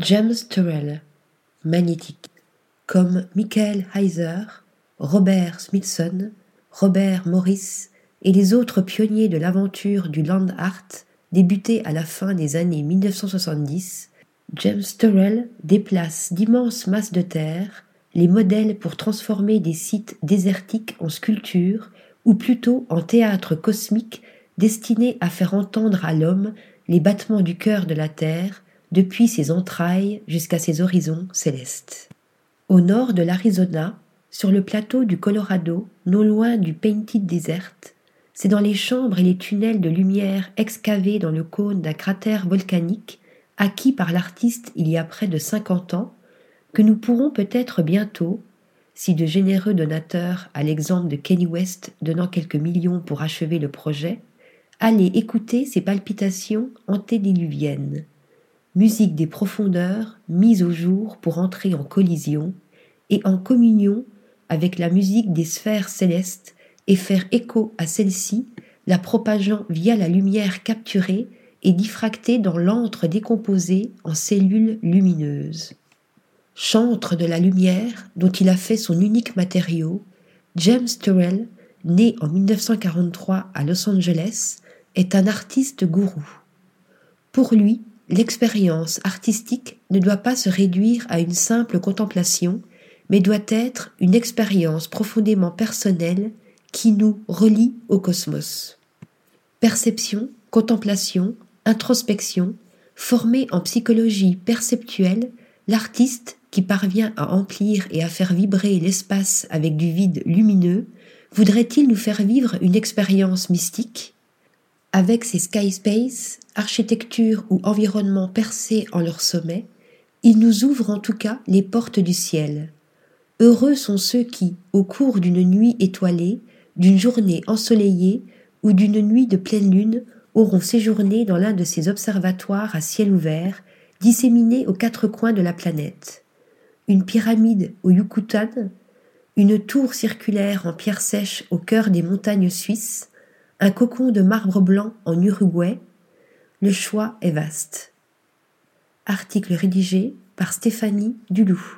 James Turrell, magnétique, comme Michael Heiser, Robert Smithson, Robert Morris et les autres pionniers de l'aventure du land art débuté à la fin des années 1970, James Turrell déplace d'immenses masses de terre, les modèles pour transformer des sites désertiques en sculptures ou plutôt en théâtre cosmique destiné à faire entendre à l'homme les battements du cœur de la terre depuis ses entrailles jusqu'à ses horizons célestes. Au nord de l'Arizona, sur le plateau du Colorado, non loin du Painted Desert, c'est dans les chambres et les tunnels de lumière excavés dans le cône d'un cratère volcanique, acquis par l'artiste il y a près de cinquante ans, que nous pourrons peut-être bientôt, si de généreux donateurs, à l'exemple de Kenny West donnant quelques millions pour achever le projet, aller écouter ces palpitations antédiluviennes musique des profondeurs mise au jour pour entrer en collision et en communion avec la musique des sphères célestes et faire écho à celle-ci, la propageant via la lumière capturée et diffractée dans l'antre décomposé en cellules lumineuses. Chantre de la lumière dont il a fait son unique matériau, James Turrell, né en 1943 à Los Angeles, est un artiste gourou. Pour lui, L'expérience artistique ne doit pas se réduire à une simple contemplation, mais doit être une expérience profondément personnelle qui nous relie au cosmos. Perception, contemplation, introspection, formée en psychologie perceptuelle, l'artiste qui parvient à emplir et à faire vibrer l'espace avec du vide lumineux, voudrait-il nous faire vivre une expérience mystique? Avec ses sky space, architecture ou environnement percés en leur sommet, il nous ouvre en tout cas les portes du ciel. Heureux sont ceux qui, au cours d'une nuit étoilée, d'une journée ensoleillée ou d'une nuit de pleine lune, auront séjourné dans l'un de ces observatoires à ciel ouvert, disséminés aux quatre coins de la planète. Une pyramide au Yucatan, une tour circulaire en pierre sèche au cœur des montagnes suisses, un cocon de marbre blanc en Uruguay, le choix est vaste. Article rédigé par Stéphanie Dulou.